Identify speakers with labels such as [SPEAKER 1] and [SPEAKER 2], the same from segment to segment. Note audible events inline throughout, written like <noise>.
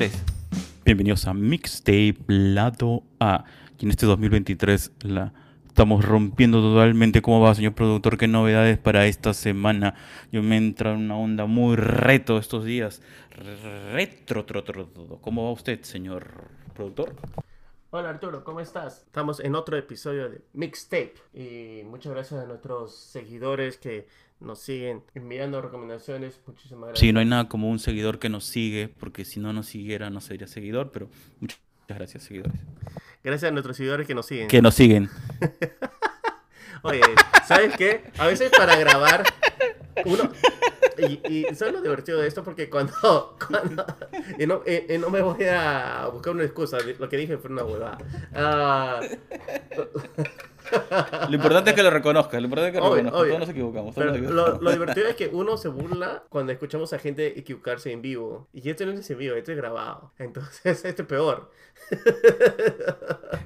[SPEAKER 1] 2023. Bienvenidos a Mixtape Lado A. Y en este 2023 la estamos rompiendo totalmente. ¿Cómo va, señor productor? ¿Qué novedades para esta semana? Yo me entra en una onda muy reto estos días. Retro, tro, tro, tro. ¿Cómo va usted, señor productor?
[SPEAKER 2] Hola Arturo, ¿cómo estás? Estamos en otro episodio de Mixtape y muchas gracias a nuestros seguidores que nos siguen enviando recomendaciones. Muchísimas gracias.
[SPEAKER 1] Sí, no hay nada como un seguidor que nos sigue, porque si no nos siguiera no sería seguidor, pero muchas gracias, seguidores.
[SPEAKER 2] Gracias a nuestros seguidores que nos siguen.
[SPEAKER 1] Que nos siguen. <laughs>
[SPEAKER 2] Oye, ¿sabes qué? A veces para grabar uno... Y, y ¿sabes lo divertido de esto? Porque cuando... <laughs> cuando y, no, y- y no me voy a buscar una excusa. Lo que dije fue una huevada. Ah,
[SPEAKER 1] Lo importante es que lo reconozcas, lo importante es que lo
[SPEAKER 2] Obvio,
[SPEAKER 1] reconozcas.
[SPEAKER 2] obvio.
[SPEAKER 1] Todos nos equivocamos. todos
[SPEAKER 2] Pero
[SPEAKER 1] nos
[SPEAKER 2] lo,
[SPEAKER 1] equivocamos.
[SPEAKER 2] lo <laughs> divertido es que uno se burla cuando escuchamos a gente equivocarse en vivo. Y este no es en vivo, este es grabado. Entonces, <laughs> este es peor.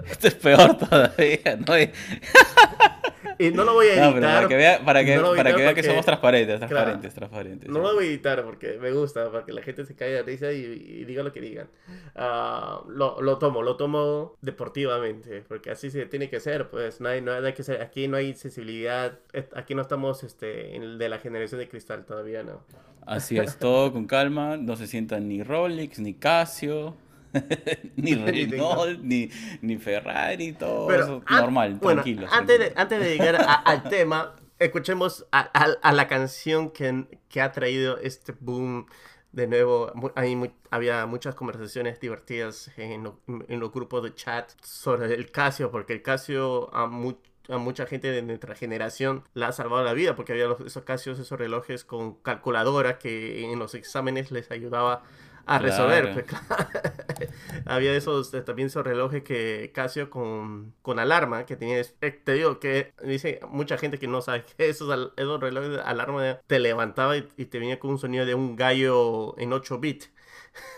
[SPEAKER 1] Esto es peor todavía, ¿no? <laughs> Y-
[SPEAKER 2] no lo voy a editar.
[SPEAKER 1] No, pero para que vea, para que,
[SPEAKER 2] no
[SPEAKER 1] para que vea que
[SPEAKER 2] porque-
[SPEAKER 1] somos transparentes,
[SPEAKER 2] Claro.
[SPEAKER 1] transparentes, transparentes.
[SPEAKER 2] No lo voy a editar porque me gusta, para que la gente se caiga de risa y, y diga lo que digan. Ah, lo, lo tomo, lo tomo deportivamente, porque así se tiene que ser, pues no hay, no hay que ser, aquí no hay sensibilidad, aquí no estamos este, en de la generación de cristal todavía, ¿no?
[SPEAKER 1] Así es, todo con calma, no se sientan ni Rolex, ni Casio, <laughs> ni <laughs> Renault, ni, ni Ferrari, todo eso
[SPEAKER 2] an-
[SPEAKER 1] normal,
[SPEAKER 2] bueno,
[SPEAKER 1] tranquilo.
[SPEAKER 2] Antes de, antes de llegar a- al <laughs> tema, escuchemos a, a- a la canción que, que ha traído este boom. De nuevo, hay había muchas conversaciones divertidas en, lo- en los grupos de chat sobre el Casio, porque el Casio a, mu- a mucha gente de nuestra generación le ha salvado la vida, porque había los- esos Casios, esos relojes con calculadora que en los exámenes les ayudaba a
[SPEAKER 1] Claro.
[SPEAKER 2] resolver. pues, claro. <laughs> Había esos, eh, también esos relojes que Casio con, con alarma, que tenía, eh, te digo que dice mucha gente que no sabe <laughs> que esos, esos relojes de alarma te levantaba y, y te venía con un sonido de un gallo en 8 bits.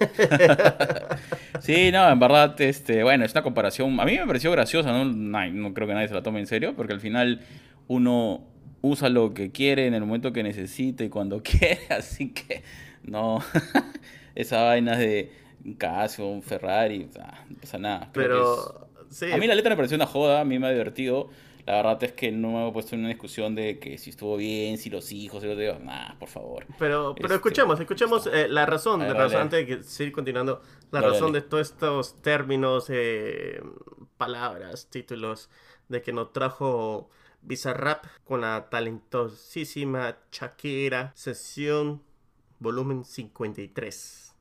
[SPEAKER 2] <laughs>
[SPEAKER 1] Sí, no, en verdad, este, bueno, es una comparación, a mí me pareció graciosa, ¿no? Nay- no creo que nadie se la tome en serio, porque al final uno usa lo que quiere en el momento que necesite y cuando quiere, así que no, esa vaina de un Casio, un Ferrari, ah, no pasa nada. creo que es-
[SPEAKER 2] Pero, sí.
[SPEAKER 1] A mí la letra me pareció una joda, a mí me ha divertido. La verdad es que no me he puesto en una discusión de que si estuvo bien, si los hijos, si los digo, nah, por favor.
[SPEAKER 2] Pero, pero
[SPEAKER 1] Este,
[SPEAKER 2] escuchemos, escuchemos eh, la razón, la razón, antes de que seguir continuando, la
[SPEAKER 1] Dale,
[SPEAKER 2] razón
[SPEAKER 1] dale.
[SPEAKER 2] de todos estos términos, eh, palabras, títulos, de que nos trajo Bizarrap con la talentosísima Shakira, sesión volumen 53.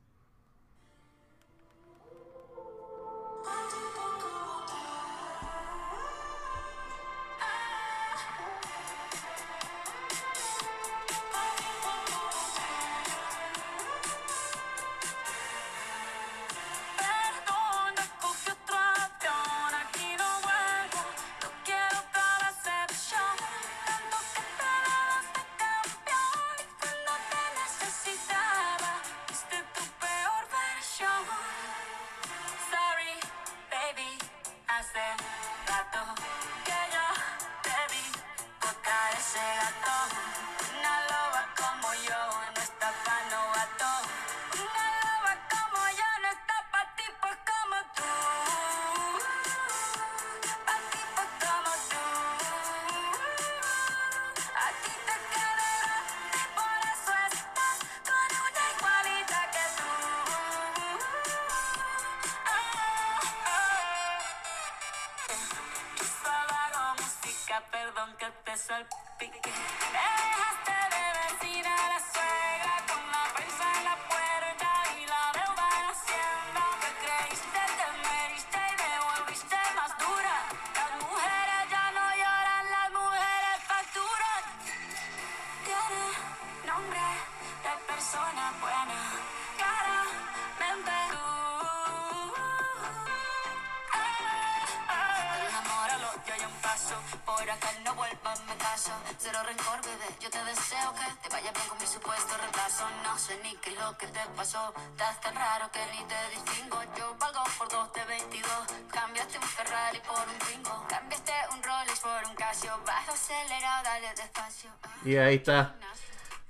[SPEAKER 3] Acá no vuelvas, me caso. Cero rencor, bebé. Yo te deseo que te vaya bien con mi supuesto reemplazo. No sé ni qué es lo que te pasó. Estás tan raro que ni te distingo. Yo valgo por dos de 22. Cambiaste un Ferrari por un Twingo. Cambiaste un Rolex por un Casio. Vas acelerado, dale despacio.
[SPEAKER 2] Y ahí está.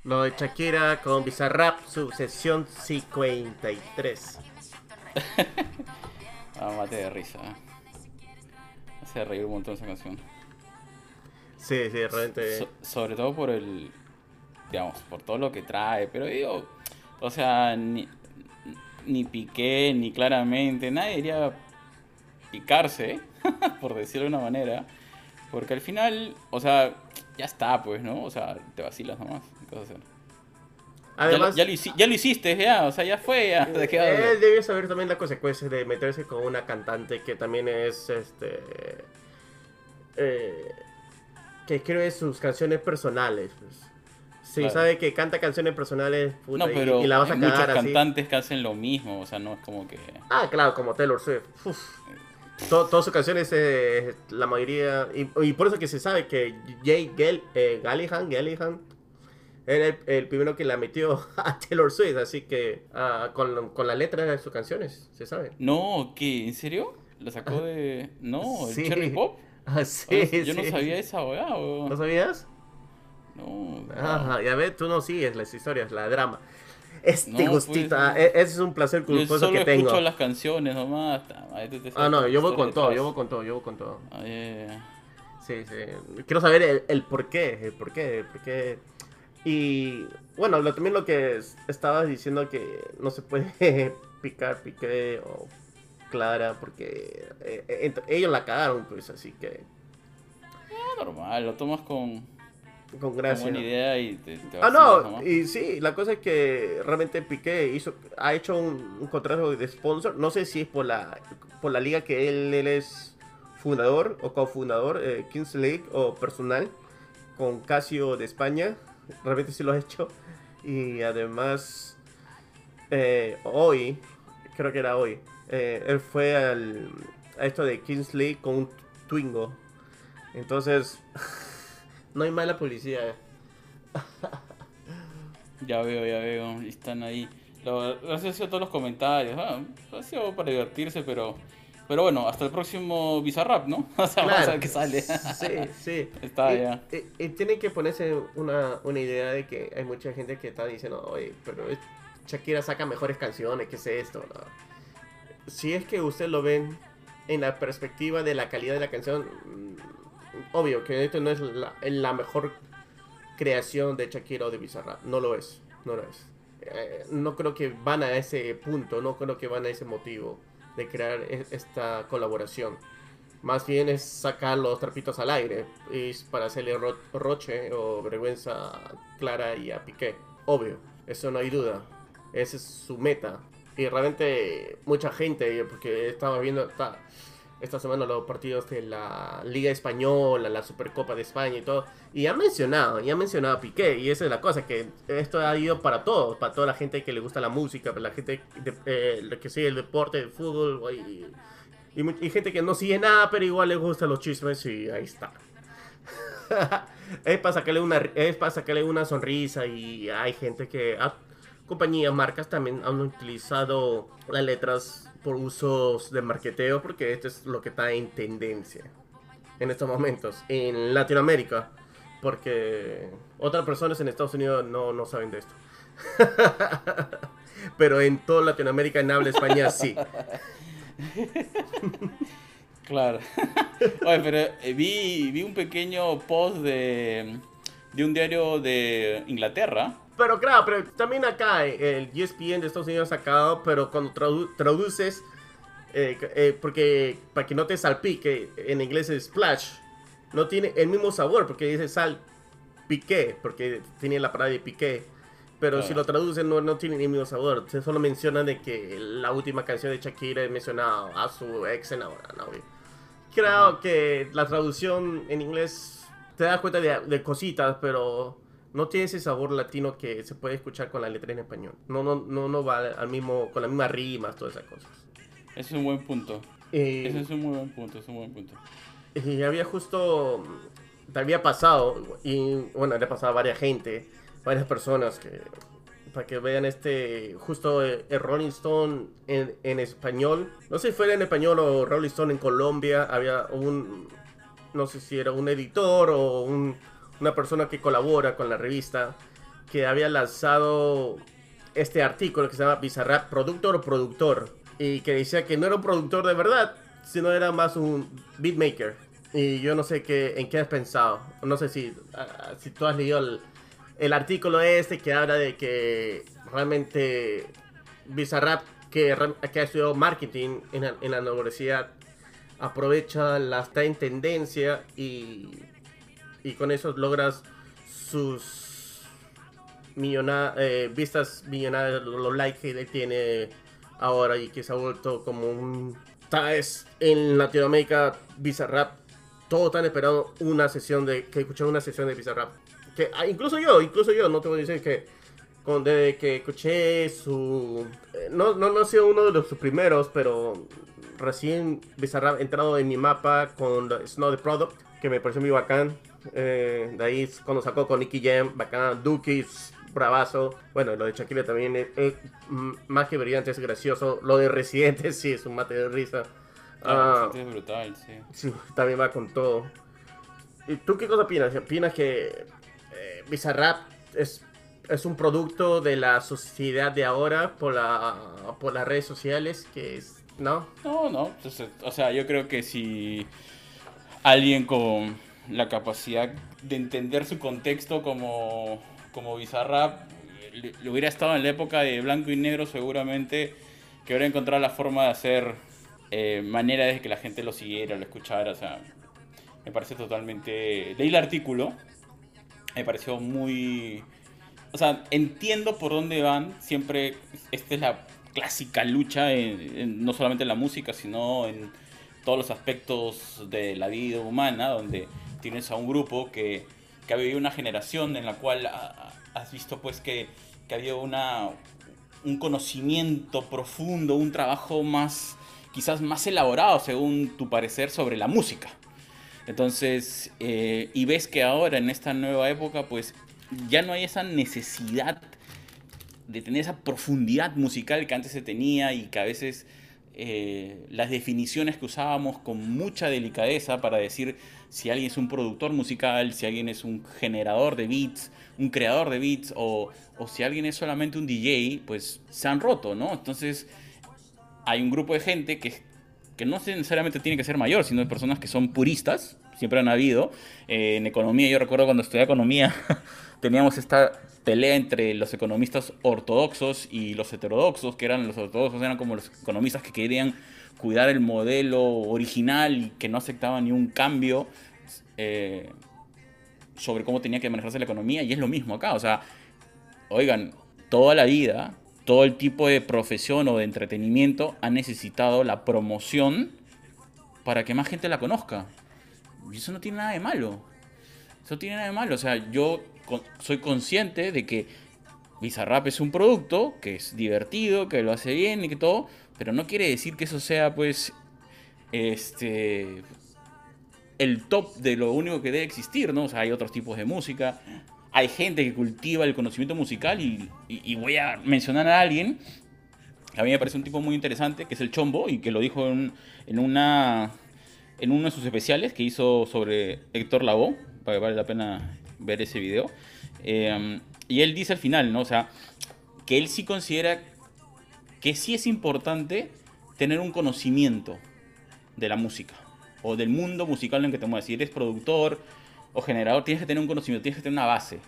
[SPEAKER 2] Lo de Shakira con Bizarrap, su sesión 53. <laughs>
[SPEAKER 1] Ah, mate de risa. ¿eh? Hace reír un montón esa canción.
[SPEAKER 2] Sí, sí, realmente.
[SPEAKER 1] So- sobre todo por el, digamos, por todo lo que trae, pero digo, o sea, ni, ni Piqué, ni claramente, nadie iría picarse, ¿eh? <laughs> por decirlo de una manera, porque al final, o sea, ya está, pues, ¿no? O sea, te vacilas nomás, ¿qué vas a hacer? Ya lo-
[SPEAKER 2] Además,
[SPEAKER 1] ya, lo, hici- ya lo hiciste, ya, o sea, ya fue, ya, ¿de qué hablas?
[SPEAKER 2] él debe saber también las consecuencias de meterse con una cantante que también es, este, eh, que escribe sus canciones personales. Pues. Si
[SPEAKER 1] Claro.
[SPEAKER 2] sabe que canta canciones personales, puta,
[SPEAKER 1] No,
[SPEAKER 2] y-
[SPEAKER 1] pero
[SPEAKER 2] y, la vas a
[SPEAKER 1] hay muchos
[SPEAKER 2] cagar así.
[SPEAKER 1] cantantes que hacen lo mismo, o sea, no es como que...
[SPEAKER 2] Ah, claro, como Taylor Swift. Uf. To- todas sus canciones, eh, la mayoría. Y, y por eso que se sabe que Jay Gell, eh, Gallihan, Gallihan era el, el primero que la metió <laughs> a Taylor Swift. Así que ah, con, con la letra de sus canciones, se sabe.
[SPEAKER 1] No, ¿qué? ¿En serio? ¿Lo sacó de...? No, el
[SPEAKER 2] Sí.
[SPEAKER 1] Cherry Pop. <laughs>
[SPEAKER 2] Ah, sí,
[SPEAKER 1] yo no
[SPEAKER 2] sí.
[SPEAKER 1] sabía esa weá, weón.
[SPEAKER 2] ¿No sabías?
[SPEAKER 1] No,
[SPEAKER 2] Ajá, ya ves, tú no sigues las historias, la drama. Este
[SPEAKER 1] No,
[SPEAKER 2] gustito,
[SPEAKER 1] pues,
[SPEAKER 2] ah, e- ese es un placer
[SPEAKER 1] Yo
[SPEAKER 2] culposo que tengo.
[SPEAKER 1] escucho las canciones nomás. ta madre, tú te
[SPEAKER 2] Ah, no, yo voy con todo, yo voy con todo, yo voy con todo.
[SPEAKER 1] Ah, ya, ya.
[SPEAKER 2] Sí, sí. Quiero saber el, el por qué, el por qué, el por qué. Y bueno, lo, también lo que es- estabas diciendo que no se puede <laughs> picar Piqué o Clara porque eh, eh, ellos la cagaron, pues, así que
[SPEAKER 1] Ah, normal, lo tomas con,
[SPEAKER 2] con
[SPEAKER 1] con
[SPEAKER 2] gracia.
[SPEAKER 1] buena idea y te, te
[SPEAKER 2] Ah, no, y sí, la cosa es que realmente Piqué hizo, ha hecho un, un contrato de sponsor. No sé si es por la, por la liga que él, él es fundador o cofundador, eh, Kings League o personal, con Casio de España. Realmente sí lo ha hecho. Y además, eh, hoy, creo que era hoy, eh, él fue al, a esto de Kings League con un Twingo. Entonces, <laughs> no hay mala publicidad. <laughs>
[SPEAKER 1] Ya veo, ya veo. Están ahí. Lo, gracias a todos los comentarios. Ah, ha sido para divertirse, pero. Pero bueno, hasta el próximo Bizarrap, ¿no? <laughs> O sea, vamos a ver qué sale.
[SPEAKER 2] Sí, sí.
[SPEAKER 1] Está
[SPEAKER 2] y,
[SPEAKER 1] ya.
[SPEAKER 2] Y, y tiene que ponerse una, una idea de que hay mucha gente que está diciendo, oye, pero Shakira saca mejores canciones, ¿qué es esto? No. Si es que usted lo ven en la perspectiva de la calidad de la canción, mm, obvio que esto no es la, la mejor creación de Shakira o de Bizarrap. No lo es, no lo es. Eh, no creo que van a ese punto, no creo que van a ese motivo de crear e- esta colaboración. Más bien es sacar los trapitos al aire es para hacerle ro- roche o vergüenza a Clara y a Piqué. Obvio, eso no hay duda. Esa es su meta. Y realmente mucha gente, porque estaba viendo esta, esta semana los partidos de la Liga Española, la Supercopa de España y todo, y ha mencionado, y ha mencionado a Piqué, y esa es la cosa, que esto ha ido para todos, para toda la gente que le gusta la música, para la gente de- eh, que sigue el deporte, el fútbol, y, y, y gente que no sigue nada, pero igual le gustan los chismes, y ahí está. <laughs> es para sacarle una es para sacarle una sonrisa y hay gente que ah, compañías marcas también han utilizado las letras por usos de marketeo porque esto es lo que está en tendencia en estos momentos en Latinoamérica porque otras personas en Estados Unidos no, no saben de esto <laughs> pero en toda Latinoamérica en habla España sí
[SPEAKER 1] Claro. <laughs> Oye, pero eh, vi, vi un pequeño post de, de un diario de Inglaterra.
[SPEAKER 2] Pero claro, pero también acá eh, el ESPN de Estados Unidos ha sacado, pero cuando tradu- traduces, eh, eh, porque para que no te salpique, en inglés es splash, no tiene el mismo sabor, porque dice sal piqué, porque tiene la palabra de piqué. Pero si
[SPEAKER 1] Claro.
[SPEAKER 2] lo traducen no, no tiene el mismo sabor. Se solo mencionan de que la última canción de Shakira es mencionado a su ex enamorada. Creo que la traducción en inglés te das cuenta de, de cositas, pero no tiene ese sabor latino que se puede escuchar con la letra en español. No, no, no, no va al mismo, con las mismas rimas, todas esas cosas.
[SPEAKER 1] Ese es un buen punto.
[SPEAKER 2] Y,
[SPEAKER 1] Ese es un muy buen punto, es un buen punto.
[SPEAKER 2] y había justo, te había pasado, y bueno, le ha pasado a varias gente, varias personas que, para que vean este, justo eh, el Rolling Stone en, en español. No sé si fuera en español o Rolling Stone en Colombia, había un, no sé si era un editor o un- una persona que colabora con la revista, que había lanzado este artículo que se llama Bizarrap Productor o Productor. y que decía que no era un productor de verdad, sino era más un beatmaker. Y yo no sé qué, en qué has pensado. No sé si, ah, si tú has leído el, el artículo este que habla de que realmente Bizarrap, que, ha estudiado marketing en la, en la universidad, aprovecha la está en tendencia y, y con eso logras sus millona- eh, vistas millonarias, los, likes que tiene ahora y que se ha vuelto como un... ¿Sabes? En Latinoamérica, Bizarrap, todos están esperando una sesión de... que escuchar una sesión de Bizarrap. Que, ah, incluso yo, incluso yo, no te voy a decir que desde que escuché su... eh, No, no, no ha sido uno de los sus primeros, pero recién Bizarrap ha entrado en mi mapa con Snow the Product, que me pareció muy bacán. Eh, de ahí cuando sacó con Nicky Jam, bacán, Dookies, bravazo. Bueno, lo de Shakira también es, es, más que brillante, es gracioso. Lo de Residente <laughs> sí es un mate de risa. Ah,
[SPEAKER 1] es brutal, sí.
[SPEAKER 2] Sí, también va con todo. ¿Y tú qué cosa opinas? ¿Opinas que eh, Bizarrap es, es un producto de la sociedad de ahora por, la, por las redes sociales? Que es, ¿No?
[SPEAKER 1] No, no. entonces, o sea, yo creo que si alguien con la capacidad de entender su contexto como, como Bizarrap le, hubiera estado en la época de blanco y negro, seguramente que hubiera encontrado la forma de hacer eh, manera de que la gente lo siguiera, lo escuchara. O sea, me parece totalmente. Leí el artículo, me pareció muy. O sea, entiendo por dónde van. Siempre, esta es la clásica lucha, en- en- no solamente en la música, sino en todos los aspectos de la vida humana, donde tienes a un grupo que, que ha vivido una generación en la cual ha- ha- has visto pues que, que ha habido una, un conocimiento profundo, un trabajo más, quizás más elaborado según tu parecer sobre la música. Entonces, eh, y ves que ahora en esta nueva época, pues ya no hay esa necesidad de tener esa profundidad musical que antes se tenía y que a veces eh, las definiciones que usábamos con mucha delicadeza para decir si alguien es un productor musical, si alguien es un generador de beats, un creador de beats o, o si alguien es solamente un DJ, pues se han roto, ¿no? Entonces hay un grupo de gente que, que no necesariamente tiene que ser mayor, sino de personas que son puristas, siempre han habido. Eh, en economía, yo recuerdo cuando estudié economía, <laughs> teníamos esta pelea entre los economistas ortodoxos y los heterodoxos, que eran los ortodoxos, eran como los economistas que querían cuidar el modelo original que no aceptaban ni un cambio eh, sobre cómo tenía que manejarse la economía, y es lo mismo acá, o sea, oigan, toda la vida, todo el tipo de profesión o de entretenimiento ha necesitado la promoción para que más gente la conozca. Y eso no tiene nada de malo. Eso tiene nada de malo. O sea, yo con- soy consciente de que Bizarrap es un producto que es divertido, que lo hace bien y que todo, pero no quiere decir que eso sea, pues, este, el top de lo único que debe existir, ¿no? O sea, hay otros tipos de música, hay gente que cultiva el conocimiento musical y, voy a mencionar a alguien que a mí me parece un tipo muy interesante, que es el Chombo, y que lo dijo en, en una en uno de sus especiales que hizo sobre Héctor Lavoe, para que vale la pena ver ese video. Eh, y él dice al final, ¿no? O sea, que él sí considera que sí es importante tener un conocimiento de la música o del mundo musical en el que te mueves. Si eres productor o generador, tienes que tener un conocimiento, tienes que tener una base.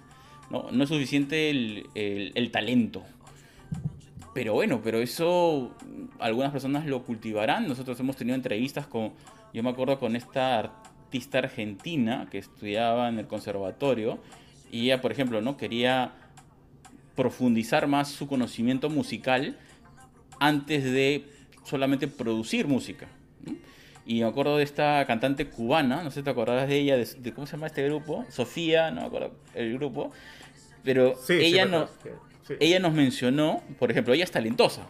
[SPEAKER 1] No, no es suficiente el, el- talento. Pero bueno, pero eso algunas personas lo cultivarán. Nosotros hemos tenido entrevistas con, yo me acuerdo con esta artista argentina que estudiaba en el conservatorio y ella, por ejemplo, no quería profundizar más su conocimiento musical antes de solamente producir música. ¿no? Y me acuerdo de esta cantante cubana, no sé si te acordarás de ella, de, de cómo se llama este grupo, Sofía, no me acuerdo el grupo, pero
[SPEAKER 2] Sí, sí,
[SPEAKER 1] ella
[SPEAKER 2] me
[SPEAKER 1] no,
[SPEAKER 2] acuerdo que- sí.
[SPEAKER 1] ella nos mencionó, por ejemplo, ella es talentosa,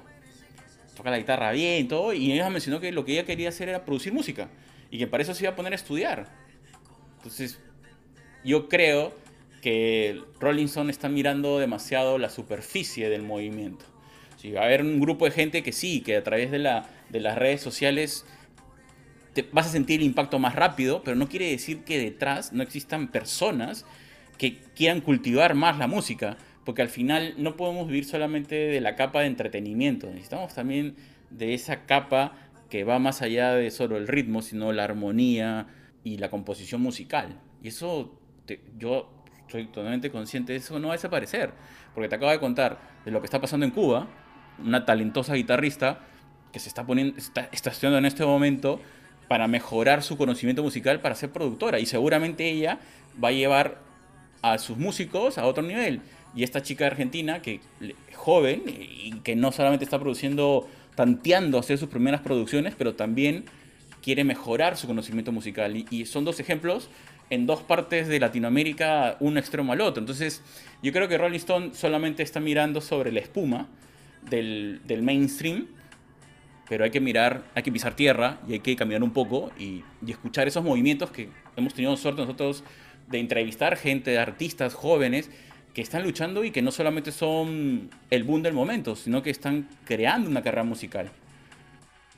[SPEAKER 1] toca la guitarra bien y todo, y ella mencionó que lo que ella quería hacer era producir música, y que para eso se iba a poner a estudiar. Entonces, yo creo que Rollinson está mirando demasiado la superficie del movimiento. Sí, va a haber un grupo de gente que sí, que a través de, la, de las redes sociales te vas a sentir el impacto más rápido, pero no quiere decir que detrás no existan personas que quieran cultivar más la música, porque al final no podemos vivir solamente de la capa de entretenimiento, necesitamos también de esa capa que va más allá de solo el ritmo, sino la armonía y la composición musical. Y eso te- yo soy totalmente consciente de eso, no va a desaparecer. Porque te acabo de contar de lo que está pasando en Cuba, una talentosa guitarrista que se está poniendo, está, estudiando en este momento para mejorar su conocimiento musical para ser productora. Y seguramente ella va a llevar a sus músicos a otro nivel. Y esta chica argentina, que joven, y que no solamente está produciendo, tanteando hacer sus primeras producciones, pero también quiere mejorar su conocimiento musical. Y, y son dos ejemplos en dos partes de Latinoamérica, un extremo al otro. Entonces, yo creo que Rolling Stone solamente está mirando sobre la espuma del, del mainstream, pero hay que mirar, hay que pisar tierra y hay que caminar un poco y, y escuchar esos movimientos que hemos tenido suerte nosotros de entrevistar gente, artistas jóvenes que están luchando y que no solamente son el boom del momento, sino que están creando una carrera musical.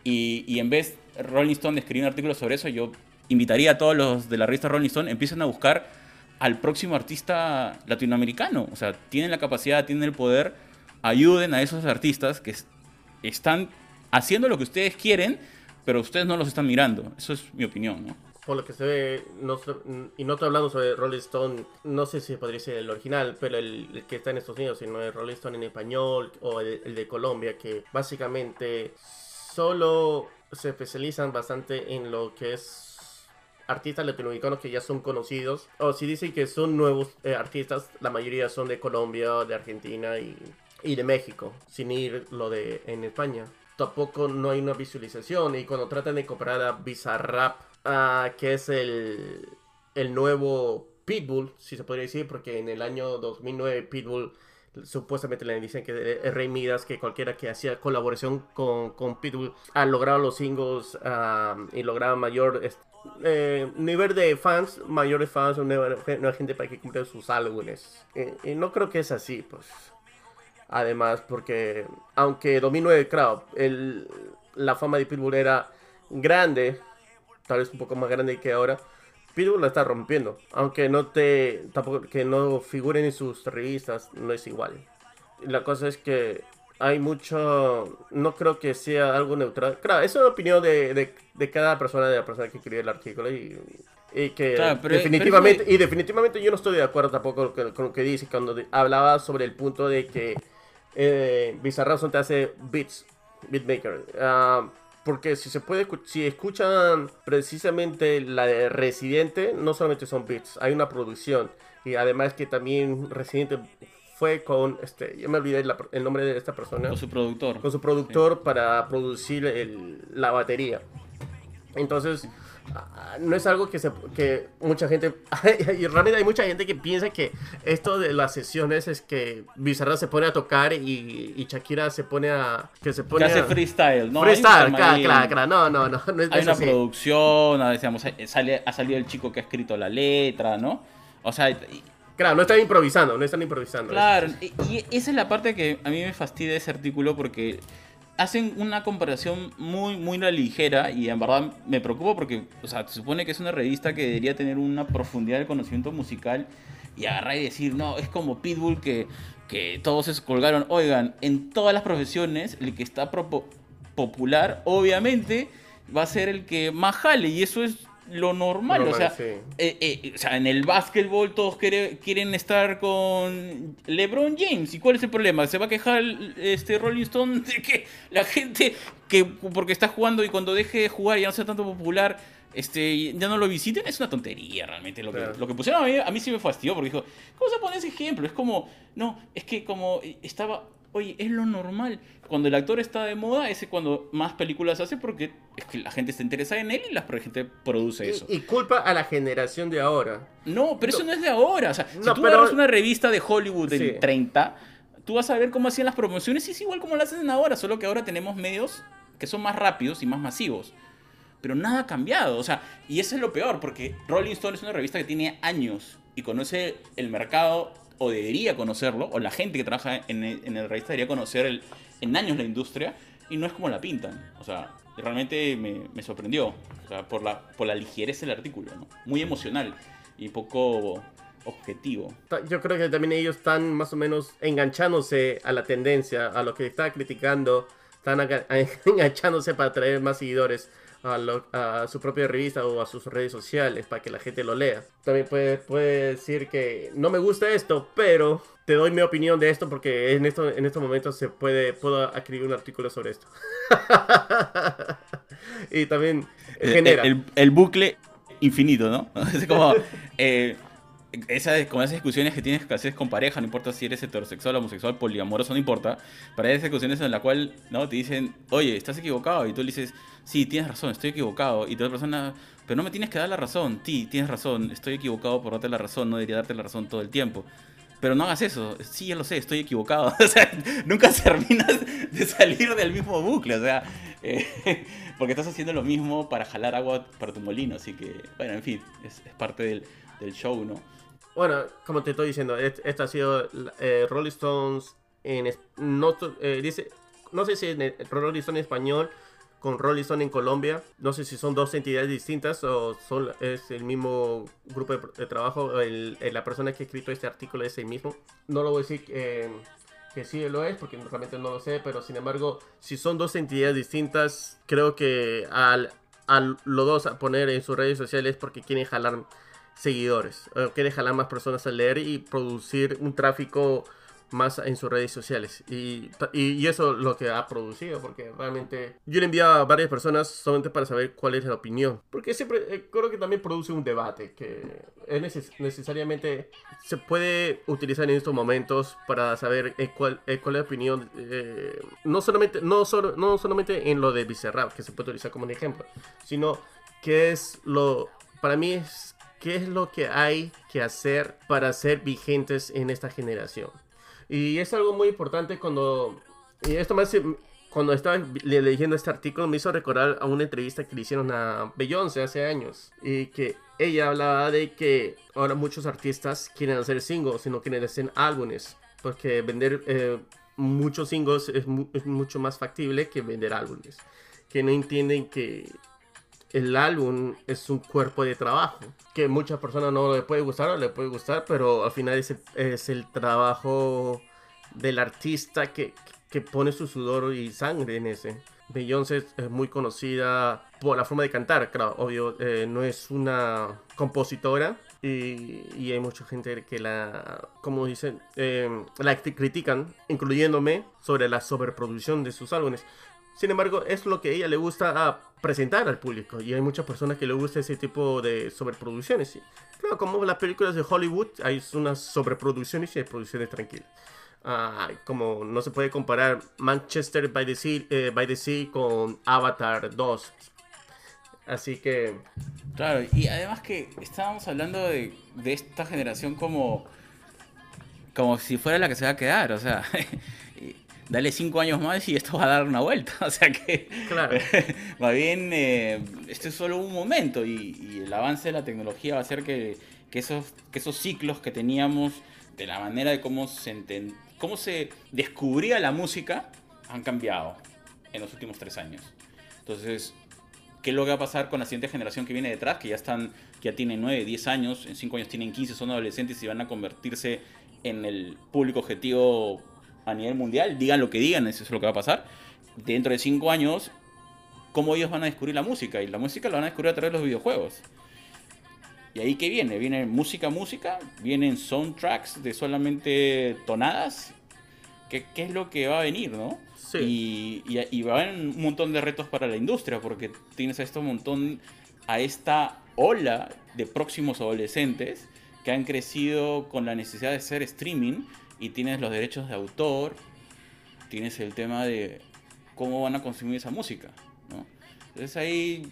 [SPEAKER 1] Y, y en vez Rolling Stone de escribir un artículo sobre eso, yo invitaría a todos los de la revista Rolling Stone, empiecen a buscar al próximo artista latinoamericano. O sea, tienen la capacidad, tienen el poder, ayuden a esos artistas que es- están haciendo lo que ustedes quieren, pero ustedes no los están mirando. Eso es mi opinión, ¿no?
[SPEAKER 2] Por lo que se ve, no, y no estoy hablando sobre Rolling Stone, no sé si podría ser el original, pero el, que está en Estados Unidos, sino el Rolling Stone en español o el, el de Colombia, que básicamente solo se especializan bastante en lo que es artistas latinoamericanos que ya son conocidos, o si dicen que son nuevos eh, artistas, la mayoría son de Colombia, de Argentina y, y de México, sin ir lo de en España. Tampoco no hay una visualización y cuando tratan de comparar a Bizarrap, ah, que es el, el nuevo Pitbull, si se podría decir, porque en el año 2009 Pitbull supuestamente le dicen que es Rey Midas, que cualquiera que hacía colaboración con, con Pitbull ha logrado los singles y lograba mayor eh, nivel de fans, mayores fans, nueva, nueva gente para que cumpla sus álbumes. Y, y no creo que es así, pues. Además, porque aunque 2009, claro, el, la fama de Pitbull era grande, tal vez un poco más grande que ahora, Pitbull la está rompiendo. Aunque no te, tampoco que no figuren en sus revistas, no es igual. La cosa es que hay mucho, no creo que sea algo neutral. Claro, es una opinión de, de, de cada persona, de la persona que escribe el artículo y, y que
[SPEAKER 1] Claro, pero-
[SPEAKER 2] definitivamente,
[SPEAKER 1] pero-
[SPEAKER 2] y definitivamente yo no estoy de acuerdo tampoco con, con lo que dice cuando hablaba sobre el punto de que eh, Bizarrap te hace beats, beatmaker. Ah, porque si se puede, si escuchan precisamente la de Residente, no solamente son beats, hay una producción. Y además que también Residente fue con, este, yo me olvidé la- el nombre de esta persona
[SPEAKER 1] O su productor.
[SPEAKER 2] con su productor para producir el- la batería. Entonces, ah, no es algo que, se, que mucha gente... <laughs> y realmente hay mucha gente que piensa que esto de las sesiones es que Bizarra se pone a tocar y, y Shakira se pone a... Que se
[SPEAKER 1] Que
[SPEAKER 2] pone
[SPEAKER 1] hace
[SPEAKER 2] a...
[SPEAKER 1] freestyle, ¿no?
[SPEAKER 2] Freestyle, claro, claro, claro. No, no, no. no es,
[SPEAKER 1] Hay una
[SPEAKER 2] así.
[SPEAKER 1] producción, ah, decíamos, eh, sale, ha salido el chico que ha escrito la letra, ¿no? O sea, y-
[SPEAKER 2] Claro, no están improvisando, no están improvisando.
[SPEAKER 1] Claro, y, y esa es la parte que a mí me fastidia de ese artículo porque hacen una comparación muy, muy ligera y en verdad me preocupa porque, o sea, se supone que es una revista que debería tener una profundidad de conocimiento musical y agarrar y decir, no, es como Pitbull que, que todos se colgaron. Oigan, en todas las profesiones, el que está popular, obviamente, va a ser el que más jale y eso es lo normal, o
[SPEAKER 2] Normal,
[SPEAKER 1] sea,
[SPEAKER 2] sí.
[SPEAKER 1] eh, eh, o sea, en el básquetbol todos quiere- quieren estar con LeBron James. ¿Y cuál es el problema? ¿Se va a quejar este Rolling Stone de que la gente que porque está jugando y cuando deje de jugar ya no sea tanto popular, este, ya no lo visiten? Es una tontería realmente. Lo que, lo que pusieron a mí, a mí sí me fastidió porque dijo, ¿cómo se pone ese ejemplo? Es como, no, es que como estaba... Oye, es lo normal. Cuando el actor está de moda, ese es cuando más películas hace porque es que la gente está interesada en él y la gente produce eso.
[SPEAKER 2] Y, culpa a la generación de ahora.
[SPEAKER 1] No, pero eso no es de ahora. O sea, si
[SPEAKER 2] No,
[SPEAKER 1] tú
[SPEAKER 2] pero-
[SPEAKER 1] agarras una revista de Hollywood del
[SPEAKER 2] Sí.
[SPEAKER 1] 30, tú vas a ver cómo hacían las promociones y es igual como lo hacen ahora, solo que ahora tenemos medios que son más rápidos y más masivos. Pero nada ha cambiado. O sea, y eso es lo peor, porque Rolling Stone es una revista que tiene años y conoce el mercado, o debería conocerlo, o la gente que trabaja en el, en el revista debería conocer el- en años la industria, y no es como la pintan. O sea, realmente me, me sorprendió. O sea, por la, por la ligereza del artículo, ¿no? Muy emocional y poco objetivo.
[SPEAKER 2] Yo creo que también ellos están más o menos enganchándose a la tendencia, a lo que está criticando están <laughs> enganchándose para traer más seguidores a, lo- a su propia revista o a sus redes sociales para que la gente lo lea. También puede, puede decir que no me gusta esto, pero te doy mi opinión de esto porque en, esto, en estos momentos se puede, puedo escribir un artículo sobre esto. <laughs> y también
[SPEAKER 1] El,
[SPEAKER 2] genera.
[SPEAKER 1] el- el bucle infinito, ¿no? <laughs> Es como, eh, esa, como esas discusiones que tienes que hacer con pareja, no importa si eres heterosexual, homosexual, poliamoroso, no importa. Para esas discusiones en la cual ¿no? te dicen, oye, estás equivocado. Y tú le dices, sí, tienes razón, estoy equivocado. Y otra persona, pero no me tienes que dar la razón. Sí, tienes razón, estoy equivocado por darte la razón, no debería darte la razón todo el tiempo. Pero no hagas eso. Sí, ya lo sé, estoy equivocado. <laughs> O sea, nunca <laughs> terminas de salir del mismo bucle. O sea, eh, <laughs> porque estás haciendo lo mismo para jalar agua para tu molino. Así que, bueno, en fin, es, parte del show, ¿no?
[SPEAKER 2] Bueno, como te estoy diciendo, esta ha sido eh, Rolling Stones en no, eh, dice, no sé si en Rolling Stone en español con Rolling Stone en Colombia, no sé si son dos entidades distintas o son es el mismo grupo de, de trabajo, el- el- la persona que ha escrito este artículo es el mismo. No lo voy a decir eh, que sí lo es porque realmente no lo sé, pero sin embargo, si son dos entidades distintas, creo que al a los dos a poner en sus redes sociales porque quieren jalar seguidores, eh, quiere jalar más personas a leer y producir un tráfico más en sus redes sociales. Y, y, y eso es lo que ha producido, porque realmente yo le enviaba a varias personas solamente para saber cuál es la opinión. Porque siempre eh, creo que también produce un debate que es neces- necesariamente se puede utilizar en estos momentos para saber eh, cuál, eh, cuál es la opinión. eh, no, solamente, no, solo, no solamente en lo de Bizarrap, que se puede utilizar como un ejemplo, sino qué es lo... Para mí es qué es lo que hay que hacer para ser vigentes en esta generación. Y es algo muy importante cuando... Y esto me hace... Cuando estaba le- leyendo este artículo me hizo recordar a una entrevista que le hicieron a Beyoncé hace años. Y que ella hablaba de que ahora muchos artistas quieren hacer singles y no quieren hacer álbumes. Porque vender eh, muchos singles es, mu- es mucho más factible que vender álbumes. Que no entienden que el álbum es un cuerpo de trabajo que muchas personas no le puede gustar o le puede gustar, pero al final es el, trabajo del artista que, que pone su sudor y sangre en ese. Beyoncé es muy conocida por la forma de cantar, claro, obvio, eh, no es una compositora y, y hay mucha gente que la, como dicen, eh, la cri- critican, incluyéndome, sobre la sobreproducción de sus álbumes. Sin embargo, es lo que ella le gusta a presentar al público. Y hay muchas personas que le gusta ese tipo de sobreproducciones. Claro, como las películas de Hollywood, hay unas sobreproducciones y hay producciones tranquilas. Ah, como no se puede comparar Manchester by the Sea, eh, by the sea con Avatar 2. Así que,
[SPEAKER 1] Claro, y además que estábamos hablando de, de esta generación como, como si fuera la que se va a quedar, o sea, <laughs> dale cinco años más y esto va a dar una vuelta, <laughs> o sea que
[SPEAKER 2] claro. <laughs>
[SPEAKER 1] más bien eh, este es solo un momento y, y el avance de la tecnología va a hacer que, que esos, que esos ciclos que teníamos de la manera de cómo se, cómo se descubría la música han cambiado en los últimos tres años. Entonces, ¿qué es lo que va a pasar con la siguiente generación que viene detrás? Que ya están, que ya tienen 9, 10 años, en 5 años tienen 15, son adolescentes y van a convertirse en el público objetivo a nivel mundial. Digan lo que digan, eso es lo que va a pasar. Dentro de 5 años, ¿cómo ellos van a descubrir la música? Y la música la van a descubrir a través de los videojuegos. ¿Y ahí qué viene? Viene música, música, vienen soundtracks de solamente tonadas. ¿Qué, qué es lo que va a venir, no?
[SPEAKER 2] Sí.
[SPEAKER 1] Y, y, y va a haber un montón de retos para la industria, porque tienes a este montón, a esta ola de próximos adolescentes que han crecido con la necesidad de hacer streaming y tienes los derechos de autor, tienes el tema de cómo van a consumir esa música, ¿no? Entonces ahí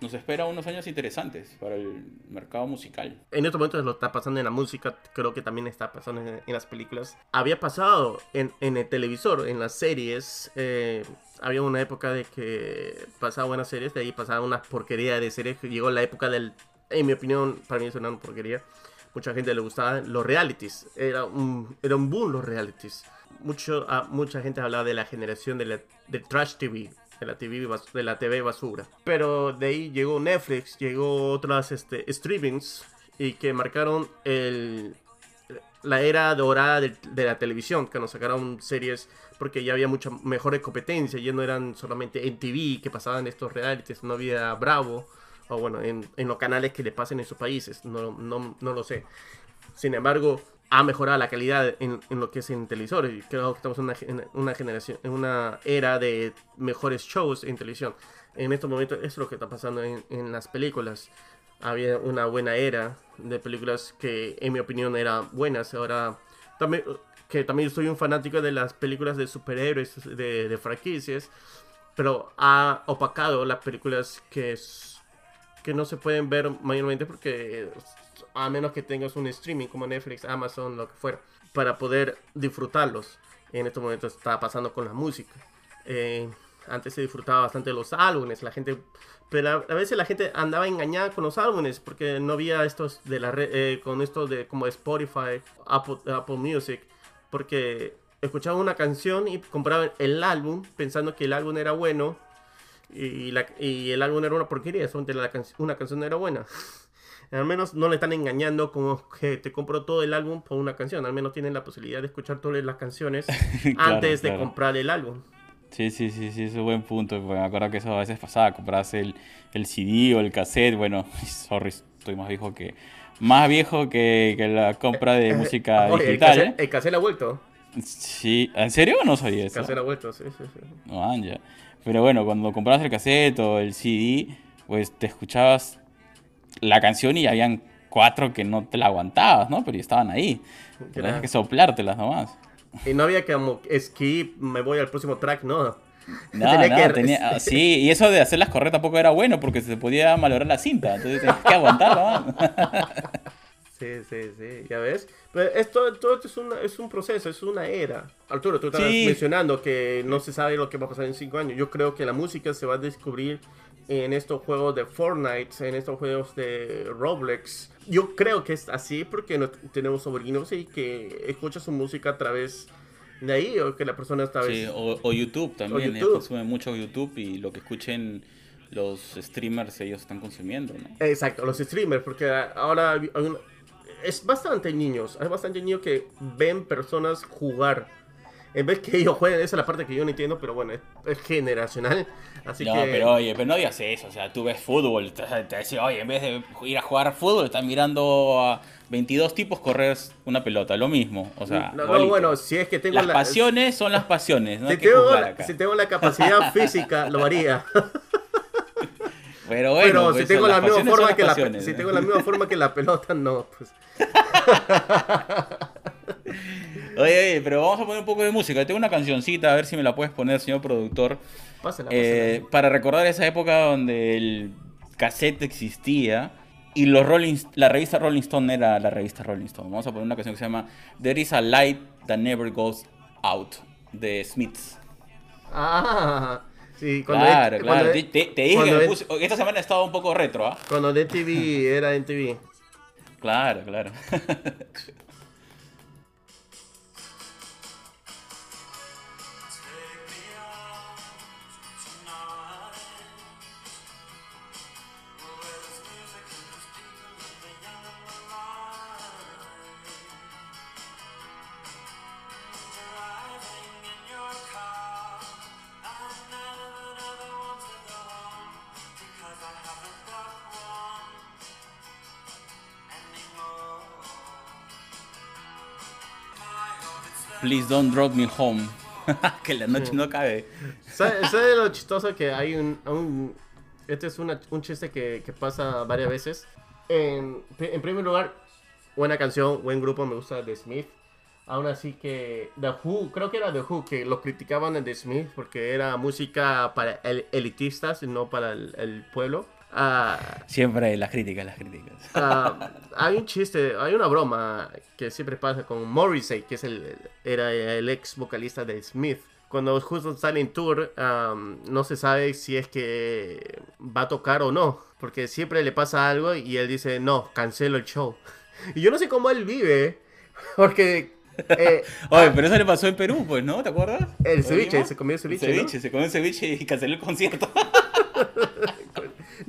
[SPEAKER 1] nos espera unos años interesantes para el mercado musical.
[SPEAKER 2] en estos momentos lo está pasando en la música, creo que también está pasando en, en las películas. Había pasado en, en el televisor, en las series. eh, había una época de que pasaba buenas series, de ahí pasaba una porquería de series. Llegó la época del, en mi opinión, para mí es una porquería. Mucha gente le gustaba los realities. Era un, era un boom los realities. Mucho, ah, mucha gente hablaba de la generación de la, del trash TV. De la, TV, bas- de la TV basura. Pero de ahí llegó Netflix, llegó otras este, streamings y que marcaron el, la era dorada de, de la televisión, que nos sacaron series porque ya había mucha mejor competencia, ya no eran solamente en TV que pasaban estos realities, no había Bravo, o bueno, en, en los canales que le pasen en sus países, no, no, no lo sé. Sin embargo, ha mejorado la calidad en, en lo que es en televisores. Creo que estamos en una, gen- una generación, en una era de mejores shows en televisión. En estos momentos eso es lo que está pasando en, en las películas. Había una buena era de películas que en mi opinión eran buenas. Ahora también que también soy un fanático de las películas de superhéroes, de, de franquicias, pero ha opacado las películas que, s- que no se pueden ver mayormente porque a menos que tengas un streaming como Netflix, Amazon, lo que fuera, para poder disfrutarlos. En estos momentos está pasando con la música. Eh, antes se disfrutaba bastante de los álbumes, la gente, pero a, veces la gente andaba engañada con los álbumes porque no había estos de la red, eh, con estos de como Spotify, Apple, Apple Music, porque escuchaban una canción y compraban el álbum pensando que el álbum era bueno y, la- y el álbum era una porquería, solamente la can- una canción era buena. <laughs> Al menos no le están engañando como que te compro todo el álbum por una canción. Al menos tienen la posibilidad de escuchar todas las canciones <laughs>
[SPEAKER 1] Claro,
[SPEAKER 2] antes de
[SPEAKER 1] claro.
[SPEAKER 2] comprar el álbum.
[SPEAKER 1] Sí, sí, sí, sí, es un buen punto. porque me acuerdo que eso a veces pasaba, comprabas el, el CD o el cassette. Bueno, <laughs> sorry, estoy más viejo que. Más viejo que, que la compra de música
[SPEAKER 2] Oye,
[SPEAKER 1] digital.
[SPEAKER 2] El
[SPEAKER 1] ¿eh?
[SPEAKER 2] cassette, el cassette ha vuelto.
[SPEAKER 1] Sí, ¿en serio no sabía
[SPEAKER 2] El
[SPEAKER 1] eso?
[SPEAKER 2] cassette ha vuelto, sí, sí, sí.
[SPEAKER 1] No, ya. Pero bueno, cuando comprabas el cassette o el CD, pues te escuchabas la canción y habían cuatro que no te la aguantabas, ¿no? Pero estaban ahí. Tenías
[SPEAKER 2] Claro.
[SPEAKER 1] que soplártelas nomás.
[SPEAKER 2] Y no había como skip, me voy al próximo track, no.
[SPEAKER 1] No,
[SPEAKER 2] Tenía
[SPEAKER 1] no,
[SPEAKER 2] que-
[SPEAKER 1] tenía- <laughs> sí, y eso de hacerlas correr tampoco era bueno porque se podía malograr la cinta, entonces tenías que aguantar nomás. <laughs>
[SPEAKER 2] Sí, sí, sí, ya ves. Pero esto, todo esto es, una- es un proceso, es una era. Arturo, tú estabas
[SPEAKER 1] Sí.
[SPEAKER 2] mencionando que no se sabe lo que va a pasar en cinco años. Yo creo que la música se va a descubrir en estos juegos de Fortnite, en estos juegos de Roblox. Yo creo que es así porque no- tenemos sobrinos y que escucha su música a través de ahí o que la persona está
[SPEAKER 1] Sí, o, o YouTube también, ellos
[SPEAKER 2] YouTube.
[SPEAKER 1] consumen mucho YouTube y lo que escuchen los streamers ellos están consumiendo, ¿no?
[SPEAKER 2] Exacto, los streamers, porque ahora hay un- es bastante niños, hay bastante niños que ven personas jugar. En vez que ellos jueguen, esa es la parte que yo no entiendo, pero bueno, es, es generacional. Así
[SPEAKER 1] no,
[SPEAKER 2] que.
[SPEAKER 1] pero oye, pero no digas eso, o sea, tú ves fútbol, te, te decís, oye, en vez de ir a jugar fútbol, estás mirando a 22 tipos correr una pelota, lo mismo, o sea,
[SPEAKER 2] no, no, bueno, si es que tengo
[SPEAKER 1] las
[SPEAKER 2] la.
[SPEAKER 1] pasiones son las pasiones, no
[SPEAKER 2] si,
[SPEAKER 1] hay
[SPEAKER 2] tengo,
[SPEAKER 1] acá.
[SPEAKER 2] si tengo la capacidad física, lo haría. <laughs>
[SPEAKER 1] Pero bueno,
[SPEAKER 2] pero
[SPEAKER 1] pues,
[SPEAKER 2] si tengo la misma forma que la, si
[SPEAKER 1] ¿no?
[SPEAKER 2] tengo la misma forma que la pelota, no, pues. <laughs>
[SPEAKER 1] Oye, oye, pero vamos a poner un poco de música. Tengo una cancioncita, a ver si me la puedes poner, señor productor.
[SPEAKER 2] Pásala,
[SPEAKER 1] Eh,
[SPEAKER 2] pásala.
[SPEAKER 1] para recordar esa época donde el cassette existía y los Rolling, la revista Rolling Stone era la revista Rolling Stone. Vamos a poner una canción que se llama There is a light that never goes out de Smiths.
[SPEAKER 2] Ah, sí, cuando.
[SPEAKER 1] Claro,
[SPEAKER 2] cuando-
[SPEAKER 1] claro. Te, te- te dije
[SPEAKER 2] cuando
[SPEAKER 1] que me
[SPEAKER 2] es-
[SPEAKER 1] puse- esta semana he estado un poco retro, ¿ah?
[SPEAKER 2] Cuando de TV era en TV.
[SPEAKER 1] Claro, claro. <laughs> Please don't drop me home. <laughs> que la noche no cabe.
[SPEAKER 2] ¿Sabes sabe lo chistoso que hay un... un- este es una- un chiste que, que pasa varias veces. En, en primer lugar, buena canción, buen grupo, me gusta The Smith. Aún así que The Who, creo que era The Who, que lo criticaban en The Smith porque era música para el- elitistas y no para el, el pueblo. Ah,
[SPEAKER 1] Siempre las críticas, las críticas.
[SPEAKER 2] Ah, hay un chiste, hay una broma que siempre pasa con Morrissey, que es el, era el ex vocalista de Smith. Cuando justo sale en tour, am, no se sabe si es que va a tocar o no, porque siempre le pasa algo y él dice, no, cancelo el show. <laughs> Y yo no sé cómo él vive, <laughs> porque eh, <laughs>
[SPEAKER 1] Oye, pero eso le pasó en Perú, pues, ¿no? ¿Te acuerdas?
[SPEAKER 2] el
[SPEAKER 1] ¿O
[SPEAKER 2] ceviche, se comió el ceviche,
[SPEAKER 1] El
[SPEAKER 2] ¿no?
[SPEAKER 1] ceviche, se comió el ceviche y canceló el concierto.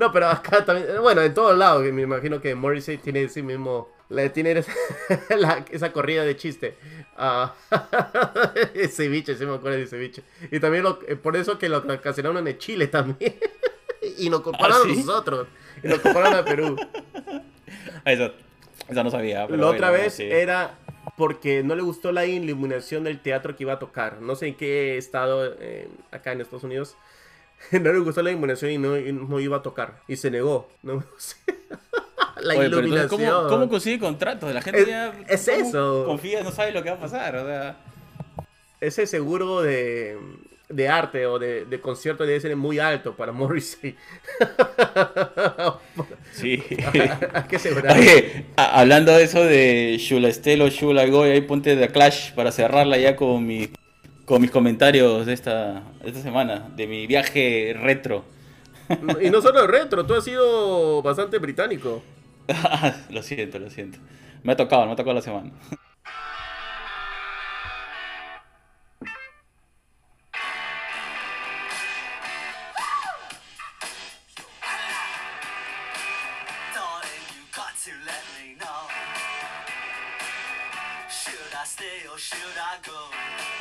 [SPEAKER 2] No, pero acá también, bueno, en todos lados, me imagino que Morrissey tiene ese mismo Le tiene esa, <laughs> la- esa corrida de chiste. Ah, <laughs> ese biche, sí me acuerdo de ese biche. Y también lo- eh, por eso que lo cancelaron en Chile también. <laughs> y nos compararon
[SPEAKER 1] ¿Ah, sí?
[SPEAKER 2] a nosotros. Y nos compararon a Perú.
[SPEAKER 1] Eso, eso no sabía. pero
[SPEAKER 2] La otra
[SPEAKER 1] bueno,
[SPEAKER 2] vez
[SPEAKER 1] sí.
[SPEAKER 2] era porque no le gustó la iluminación del teatro que iba a tocar. No sé en qué estado eh, acá en Estados Unidos. <laughs> No le gustó la iluminación y no, y no iba a tocar. Y se negó. No, <laughs> la
[SPEAKER 1] Oye, entonces,
[SPEAKER 2] iluminación.
[SPEAKER 1] ¿cómo, ¿Cómo consigue contratos? La gente
[SPEAKER 2] Es-
[SPEAKER 1] ya
[SPEAKER 2] es
[SPEAKER 1] ¿cómo
[SPEAKER 2] eso.
[SPEAKER 1] confía, no sabe lo que va a pasar. O sea,
[SPEAKER 2] Ese seguro de, de arte o de, de concierto debe ser muy alto para <laughs> Morrissey.
[SPEAKER 1] sí.
[SPEAKER 2] Hay que.
[SPEAKER 1] Oye, hablando de eso de Shula Estelo, Shula Goy, ahí ponte The Clash para cerrarla ya con, mi, con mis comentarios de esta, de esta semana, de mi viaje retro.
[SPEAKER 2] Y no solo retro, tú has sido bastante británico. <laughs>
[SPEAKER 1] lo siento, lo siento. Me ha tocado, me ha tocado la semana.
[SPEAKER 4] Darling, you got to let me know. Should I stay or should I go?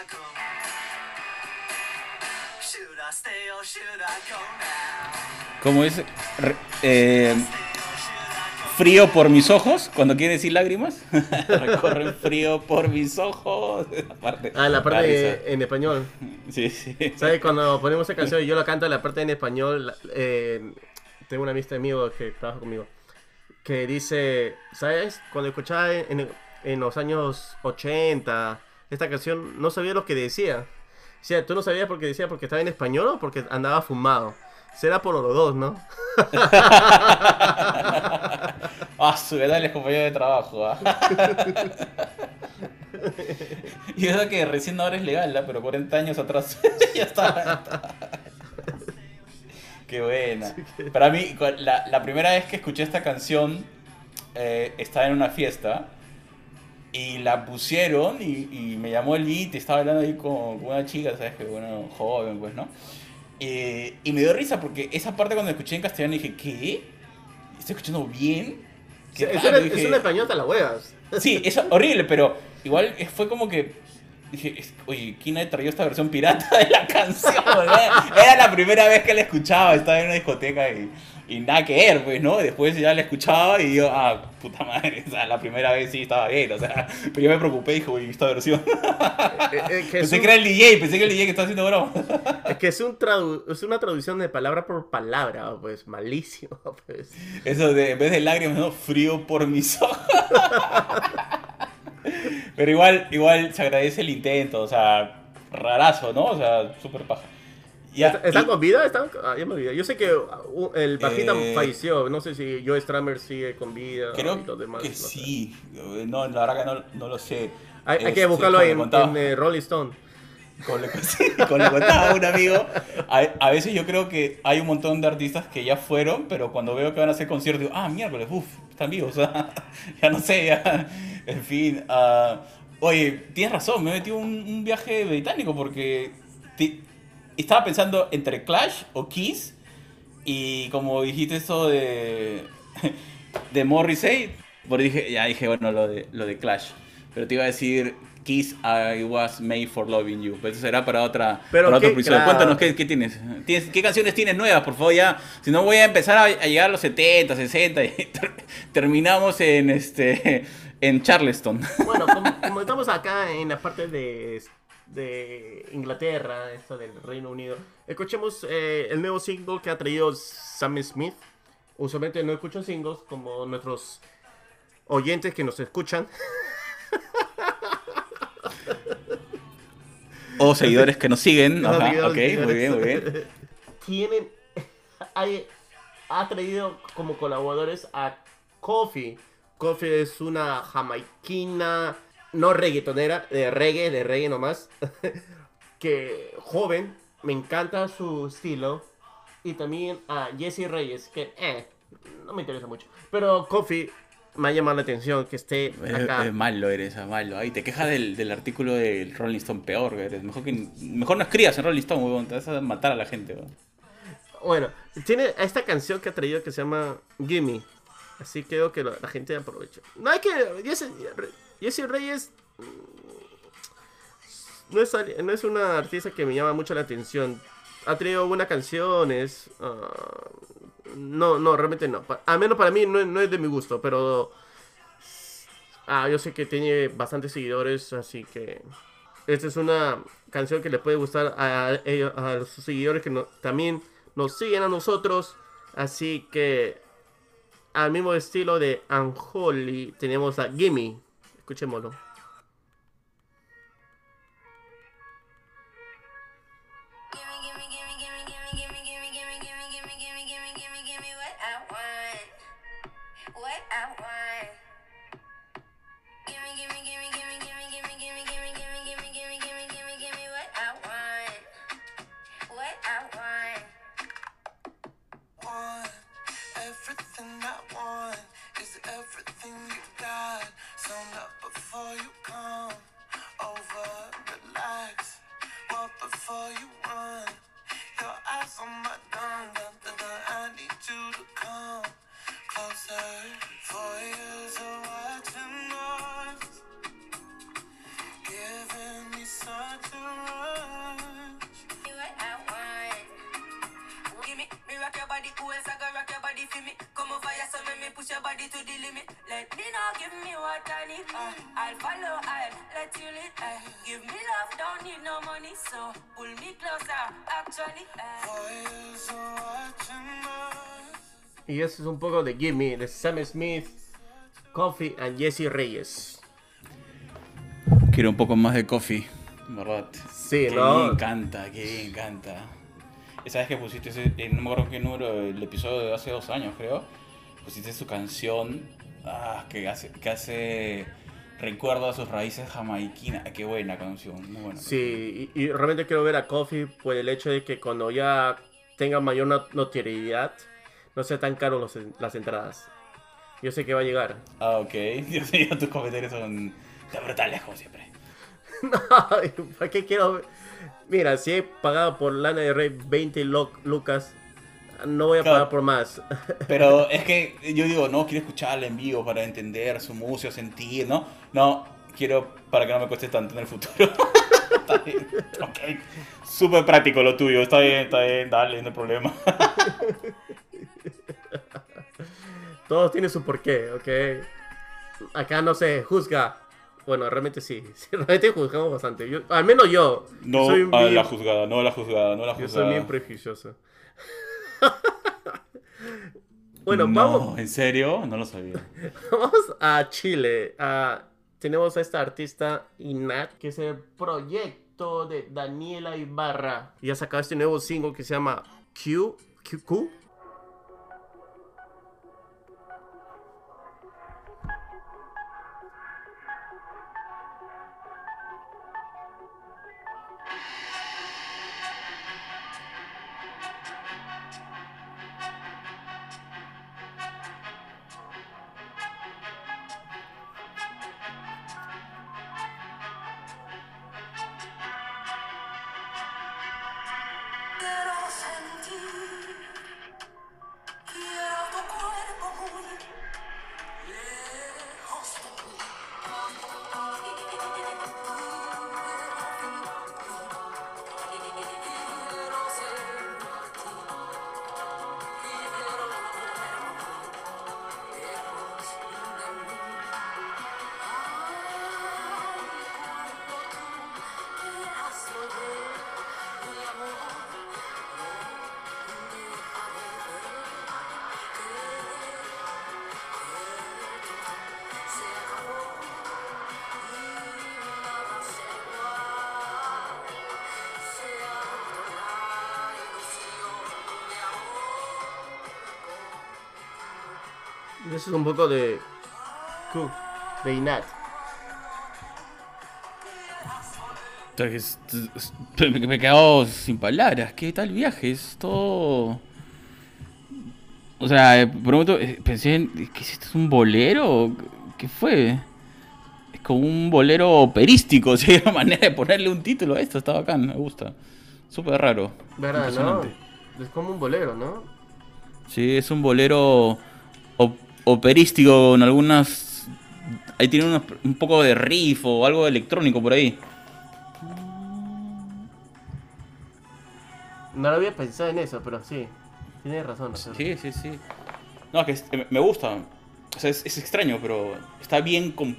[SPEAKER 4] I go? Should I stay or should I go now?
[SPEAKER 1] ¿Cómo es? Re- eh, frío por mis ojos, cuando quiere decir lágrimas. <laughs> Recorren frío por mis ojos. <laughs> La parte,
[SPEAKER 2] Ah, la parte
[SPEAKER 1] risa.
[SPEAKER 2] en español.
[SPEAKER 1] Sí, sí.
[SPEAKER 2] ¿Sabes? Cuando ponemos esa canción y yo la canto la parte en español, eh, tengo una amistad amigo que trabaja conmigo, que dice, ¿sabes? Cuando escuchaba en, en los años 80 esta canción, no sabía lo que decía. O sea, tú no sabías por qué decía porque estaba en español o porque andaba fumado. Será por los dos, ¿no? <laughs>
[SPEAKER 1] Ah, su edad es compañero de trabajo. ah. <laughs> y eso que recién ahora es legal, ¿ah? pero 40 años atrás <laughs> ya estaba. Qué buena. Para mí, la primera vez que escuché esta canción, eh, estaba en una fiesta y la pusieron y, y me llamó el y estaba hablando ahí con, con una chica, ¿sabes? Que bueno, joven, pues, ¿no? Eh, y me dio risa porque esa parte cuando escuché en castellano dije, ¿qué? ¿Estoy escuchando bien? Qué
[SPEAKER 2] Es,
[SPEAKER 1] raro,
[SPEAKER 2] un-
[SPEAKER 1] dije-
[SPEAKER 2] es un español hasta las huevas. <laughs>
[SPEAKER 1] Sí, es horrible, pero igual fue como que dije, oye, ¿quién ha traído esta versión pirata de la canción? <laughs> Era la primera vez que la escuchaba, estaba en una discoteca y, y nada que ver, pues, ¿no? Después ya la escuchaba y yo, ah, puta madre, o sea, la primera vez sí estaba bien, o sea, pero yo me preocupé y dije, oye, esta versión. <laughs>
[SPEAKER 2] Eh, eh, que es,
[SPEAKER 1] Pensé
[SPEAKER 2] un-
[SPEAKER 1] que era el DJ, pensé que era el DJ que estaba haciendo broma. <laughs>
[SPEAKER 2] es que es, un tradu- es una traducción de palabra por palabra, pues malísimo. <laughs> Pues.
[SPEAKER 1] Eso de, en vez de lágrimas, ¿no? Frío por mis ojos. Pero igual, igual se agradece el intento, o sea, rarazo, ¿no? O sea, súper paja. Ya,
[SPEAKER 2] ¿Está- ¿Están
[SPEAKER 1] y-
[SPEAKER 2] con vida? ¿Están... Ah, ya me olvidé. Yo sé que uh, el bajista
[SPEAKER 1] Eh,
[SPEAKER 2] falleció. No sé si Joe Stramer sigue con vida. y
[SPEAKER 1] Creo
[SPEAKER 2] los demás,
[SPEAKER 1] que
[SPEAKER 2] no sé.
[SPEAKER 1] sí. No, la verdad que no, no lo sé.
[SPEAKER 2] Hay, hay que
[SPEAKER 1] Este,
[SPEAKER 2] buscarlo en,
[SPEAKER 1] contaba-
[SPEAKER 2] en, eh, Rolling Stone.
[SPEAKER 1] Le, <laughs> sí, como le contaba a un amigo, a, a veces yo creo que hay un montón de artistas que ya fueron, pero cuando veo que van a hacer conciertos, digo, ah, miércoles, uff, están vivos, <laughs> o sea, ya no sé, ya, <laughs> en fin. ah, oye, tienes razón, me he metido un, un viaje británico porque estaba pensando entre Clash o Kiss, y como dijiste eso de, <laughs> de Morrissey, pues dije, ya dije, bueno, lo de, lo de Clash, pero te iba a decir... Kiss, I was made for loving you. Pero eso será para otra,
[SPEAKER 2] Pero
[SPEAKER 1] para otro episodio.
[SPEAKER 2] claro.
[SPEAKER 1] Cuéntanos, ¿qué, qué tienes? ¿Tienes? ¿Qué canciones tienes nuevas, por favor? Ya, si no voy a empezar a, a llegar a los 70, 60 y ter- <laughs> terminamos en este en Charleston.
[SPEAKER 2] Bueno, como, como estamos acá en la parte de, de Inglaterra, esto del Reino Unido, escuchemos eh, el nuevo single que ha traído Sam Smith. Usualmente no escucho singles como nuestros oyentes que nos escuchan.
[SPEAKER 1] O seguidores que nos siguen. <laughs> Ajá,
[SPEAKER 2] seguidores,
[SPEAKER 1] ok, muy bien, muy bien. <laughs>
[SPEAKER 2] Tienen. <laughs> hay- ha traído como colaboradores a Coffee. Coffee es una jamaiquina, no reggaetonera, de reggae, de reggae nomás. <laughs> que joven, me encanta su estilo. Y también a Jesse Reyes, que eh, no me interesa mucho. Pero Coffee me ha llamado la atención que esté
[SPEAKER 1] Eh,
[SPEAKER 2] acá.
[SPEAKER 1] eh, malo eres, ah, malo. Ahí te quejas del, del artículo del Rolling Stone peor, eres. Mejor, que, mejor no escribas en Rolling Stone, huevón. Te vas a matar a la gente, huevón.
[SPEAKER 2] Bueno, tiene esta canción que ha traído que se llama Gimme. Así creo que lo- la gente aprovecha. No hay que. Jesse, Reyes. mm, No es, no es una artista que me llama mucho la atención. Ha traído buenas canciones. ah, no, no, realmente no. Al menos para mí no, no es de mi gusto, pero. Ah, yo sé que tiene bastantes seguidores, así que. Esta es una canción que le puede gustar a, ellos- a sus seguidores que también nos siguen a nosotros. Así que al mismo estilo de Unholy tenemos a Gimme. Escuchémoslo.
[SPEAKER 5] Everything I want is everything you got. So not before you come over, relax. Well, before you run, your eyes on my gun. I need you to come closer.
[SPEAKER 6] Push your body to the limit. Let me know, give me what I need. Uh, I'll follow, I'll let you lead. Uh, give me love, don't need no money, so pull me closer. Actually, uh,
[SPEAKER 5] Four years of watching us.
[SPEAKER 2] Y eso es un poco de Gimme, de Sam Smith, Coffee and Jesse Reyes.
[SPEAKER 1] Quiero un poco más de coffee, ¿verdad?
[SPEAKER 2] Sí,
[SPEAKER 1] que
[SPEAKER 2] ¿no?
[SPEAKER 1] me encanta, que me encanta. Esa vez que pusiste, ese, eh, no me acuerdo qué número, el episodio de hace dos años, creo. Pusiste su canción, ah, que hace, que hace recuerdo a sus raíces jamaiquinas. Qué buena canción, muy buena.
[SPEAKER 2] Sí, y, y realmente quiero ver a Coffee por el hecho de que cuando ya tenga mayor no- notoriedad, no sea tan caro los- las entradas. Yo sé que va a llegar.
[SPEAKER 1] Ah, ok. <laughs> Dios mío, tus comentarios son tan brutales como siempre. <laughs>
[SPEAKER 2] ¿Para qué quiero ver? Mira, si he pagado por Lana de Rey 20 lo- lucas, no voy a
[SPEAKER 1] Claro.
[SPEAKER 2] pagar por más. <laughs>
[SPEAKER 1] Pero es que yo digo, no, quiero escucharla en vivo para entender su música, sentir, ¿no? No, quiero para que no me cueste tanto en el futuro. <laughs> está bien, ok. Súper práctico lo tuyo, está bien, está bien, dale, no hay problema. <laughs>
[SPEAKER 2] Todo tiene su porqué, ¿ok? Acá no se juzga. Bueno, realmente sí. realmente juzgamos bastante. Yo- al menos yo.
[SPEAKER 1] No
[SPEAKER 2] soy
[SPEAKER 1] a
[SPEAKER 2] bien-
[SPEAKER 1] la juzgada, no a la juzgada, no a la
[SPEAKER 2] Yo
[SPEAKER 1] juzgada.
[SPEAKER 2] soy bien prejuicioso. <laughs> bueno,
[SPEAKER 1] no,
[SPEAKER 2] vamos,
[SPEAKER 1] ¿En serio? No lo sabía. <laughs>
[SPEAKER 2] vamos a Chile. Ah, tenemos a esta artista Inat, que es el proyecto de Daniela Ibarra. Y ha sacado este nuevo single que se llama Q. Q. es un poco de. De Inat.
[SPEAKER 1] Me he quedado sin palabras. ¿Qué tal viaje? Es todo. O sea, eh, por un momento eh, pensé, en, ¿qué es esto? ¿Es un bolero? ¿Qué fue? Es como un bolero operístico, <laughs> si hay una manera de ponerle un título a esto. Está bacán, me gusta. Súper raro.
[SPEAKER 2] ¿Verdad, no? Es como un bolero, ¿no?
[SPEAKER 1] Sí, es un bolero operístico con algunas... Ahí tiene unos- un poco de riff o algo electrónico por ahí.
[SPEAKER 2] No lo había pensado en eso, pero sí. Tienes razón.
[SPEAKER 1] Sí, sí, sí. No, es que es- me- gusta. O sea, es, es extraño, pero está bien com-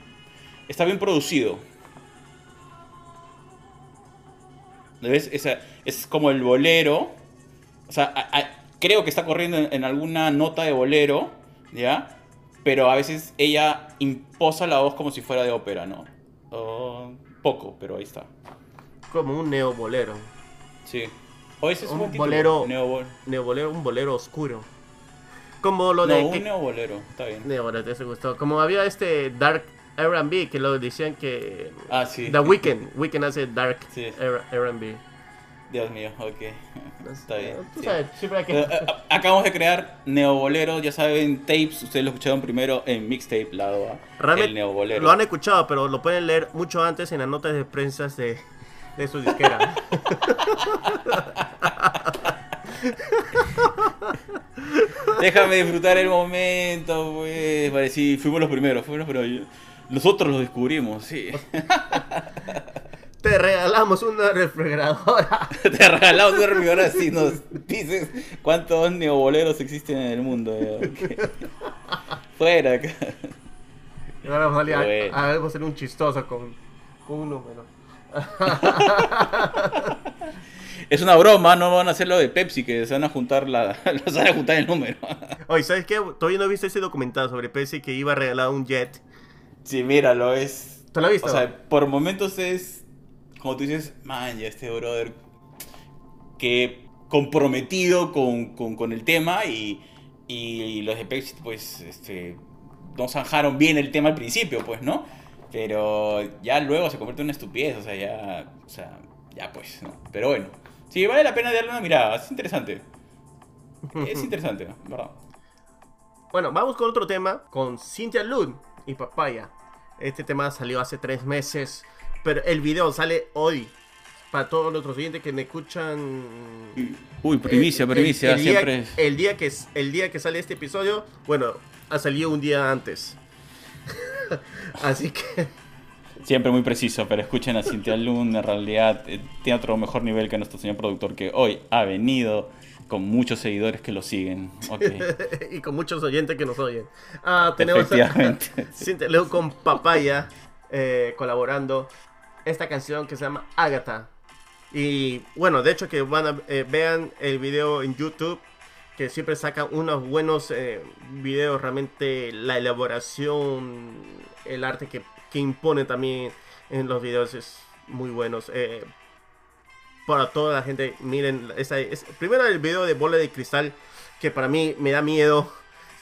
[SPEAKER 1] está bien producido. ¿Ves? Esa- es como el bolero. O sea, a- a- creo que está corriendo en, en alguna nota de bolero, ¿ya? Pero a veces ella imposa la voz como si fuera de ópera, ¿no? Oh, poco, pero ahí está.
[SPEAKER 2] Como un neobolero.
[SPEAKER 1] Sí. O ese es un,
[SPEAKER 2] Un bolero-
[SPEAKER 1] Neobol-
[SPEAKER 2] Neobolero, un bolero oscuro. Como lo
[SPEAKER 1] No,
[SPEAKER 2] de.
[SPEAKER 1] un
[SPEAKER 2] que-
[SPEAKER 1] neobolero, está bien.
[SPEAKER 2] Neobolero, te gustó. Como había este Dark RB que lo decían que.
[SPEAKER 1] Ah, sí.
[SPEAKER 2] The Weeknd. Weeknd hace Dark
[SPEAKER 1] Sí.
[SPEAKER 2] RB.
[SPEAKER 1] Dios mío, ok. Está bien.
[SPEAKER 2] Tú
[SPEAKER 1] sí.
[SPEAKER 2] sabes, siempre hay que.
[SPEAKER 1] Acabamos de crear Neobolero, ya saben, tapes, ustedes lo escucharon primero en Mixtape, lado A. el
[SPEAKER 2] Realmente
[SPEAKER 1] Neobolero.
[SPEAKER 2] lo han escuchado, pero lo pueden leer mucho antes en las notas de prensa de, de su disquera. <laughs>
[SPEAKER 1] Déjame disfrutar el momento, pues. Vale, sí, fuimos los primeros, fuimos los primeros. Nosotros lo descubrimos, sí. <laughs>
[SPEAKER 2] Te regalamos una refrigeradora. <laughs>
[SPEAKER 1] Te regalamos un refrigerador así nos dices cuántos neoboleros existen en el mundo. ok. <laughs> Fuera acá.
[SPEAKER 2] Ahora vamos a, salir a-
[SPEAKER 1] Bueno.
[SPEAKER 2] a, vamos a hacer un chistoso con, con un número. <laughs>
[SPEAKER 1] Es una broma, no van a hacer lo de Pepsi, que se van a juntar la, van a juntar el número.
[SPEAKER 2] Oye, ¿sabes qué? Todavía no he visto ese documental sobre Pepsi que iba a regalar un jet.
[SPEAKER 1] Sí, míralo, es.
[SPEAKER 2] ¿Tú lo has visto?
[SPEAKER 1] O sea, por momentos es. Como tú dices, man, ya este brother. Que comprometido con, con- con el tema y, y los de Pepsi, pues, este. No zanjaron bien el tema al principio, pues, ¿no? Pero ya luego se convierte en una estupidez, o sea, ya. O sea, ya pues, ¿no? Pero bueno. Sí, vale la pena darle una mirada, es interesante. Es <laughs> interesante, ¿verdad?
[SPEAKER 2] Bueno, vamos con otro tema, con Cynthia Lund y Papaya. Este tema salió hace tres meses, pero el video sale hoy. Para todos los oyentes que me escuchan...
[SPEAKER 1] Uy, primicia,
[SPEAKER 2] el- el-
[SPEAKER 1] primicia,
[SPEAKER 2] el, día,
[SPEAKER 1] siempre es.
[SPEAKER 2] el día que el día que sale este episodio, bueno, ha salido un día antes. <laughs> Así que
[SPEAKER 1] Siempre muy preciso, pero escuchen a Cintia Lund, en realidad eh, tiene otro mejor nivel que nuestro señor productor que hoy ha venido con muchos seguidores que lo siguen. Ok, <laughs>
[SPEAKER 2] y con muchos oyentes que nos oyen. Ah, tenemos a. Cynthia <laughs> Lund con Papaya eh, colaborando esta canción que se llama Agatha. Y bueno, de hecho que van a, eh, vean el video en YouTube que siempre sacan unos buenos eh, videos, realmente la elaboración, el arte que, que impone también en los videos es muy buenos. Eh, para toda la gente, miren, esa, es, primero el video de bola de cristal, que para mí me da miedo.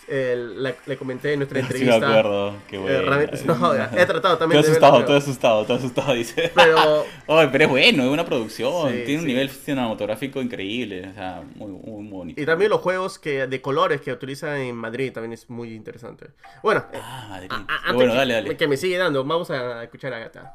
[SPEAKER 2] Eh, la- le comenté en nuestra
[SPEAKER 1] Sí, me
[SPEAKER 2] entrevista.
[SPEAKER 1] acuerdo. Qué
[SPEAKER 2] Eh,
[SPEAKER 1] bueno.
[SPEAKER 2] realmente- no, he tratado también
[SPEAKER 1] Estoy asustado, estoy asustado, estoy asustado, dice.
[SPEAKER 2] Pero <laughs>
[SPEAKER 1] pero es bueno, es una producción,
[SPEAKER 2] Sí,
[SPEAKER 1] tiene un
[SPEAKER 2] sí.
[SPEAKER 1] nivel cinematográfico increíble, o sea, muy, muy, bonito.
[SPEAKER 2] Y también los juegos que de colores que utilizan en Madrid también es muy interesante. Bueno, eh,
[SPEAKER 1] Ah, Madrid.
[SPEAKER 2] a- a- antes
[SPEAKER 1] bueno,
[SPEAKER 2] que,
[SPEAKER 1] dale, dale.
[SPEAKER 2] que me sigue dando, vamos a escuchar a Gata.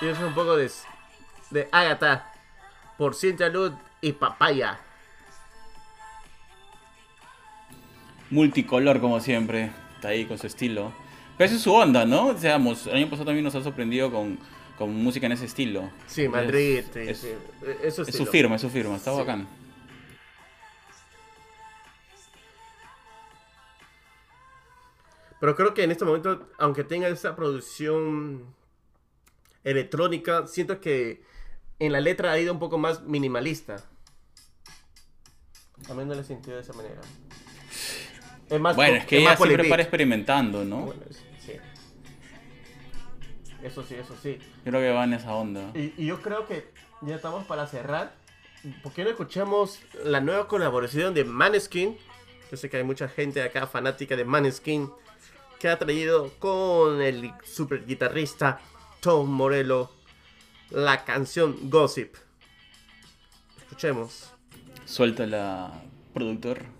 [SPEAKER 2] Y eso es un poco de, de Agatha por Cintia Lud y Papaya.
[SPEAKER 1] Multicolor como siempre. Está ahí con su estilo. Pero esa es su onda, ¿no? Seamos, el año pasado también nos ha sorprendido con, con música en ese estilo.
[SPEAKER 2] Sí, Madrid.
[SPEAKER 1] Es,
[SPEAKER 2] sí,
[SPEAKER 1] es-
[SPEAKER 2] sí. Eso
[SPEAKER 1] es su firma, es su firma. Está bacán.
[SPEAKER 2] Pero creo que en este momento, aunque tenga esa producción electrónica, siento que en la letra ha ido un poco más minimalista. A mí no le he sentido de esa manera. Es más
[SPEAKER 1] Bueno, es que ella siempre para experimentando, ¿no?
[SPEAKER 2] Bueno, sí. Eso sí, eso sí.
[SPEAKER 1] Creo que va en esa onda.
[SPEAKER 2] Y, y yo creo que ya estamos para cerrar. ¿Por qué no escuchamos la nueva colaboración de Maneskin? Yo sé que hay mucha gente acá fanática de Maneskin que ha traído con el super guitarrista Tom Morello la canción Gossip. Escuchemos.
[SPEAKER 1] Suelta la productor.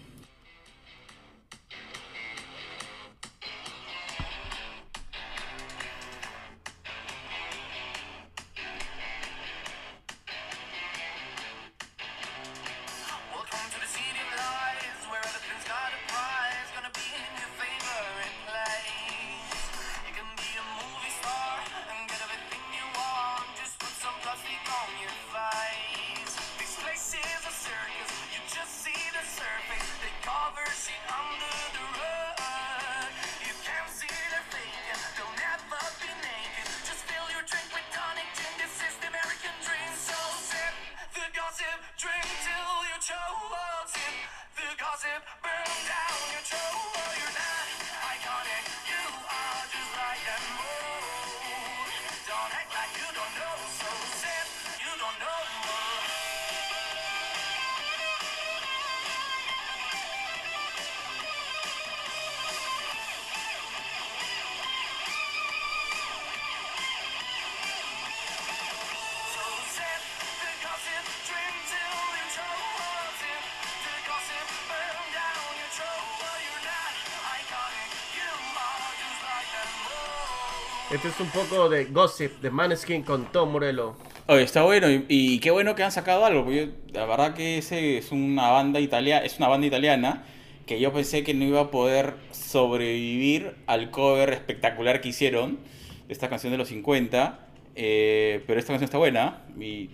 [SPEAKER 5] Mold.
[SPEAKER 2] Este es un poco de Gossip de Maneskin con Tom Morello.
[SPEAKER 1] Oye, está bueno y, y qué bueno que han sacado algo, porque yo- la verdad que ese es una banda italiana, es una banda italiana que yo pensé que no iba a poder sobrevivir al cover espectacular que hicieron de esta canción de los 50, eh, pero esta canción está buena y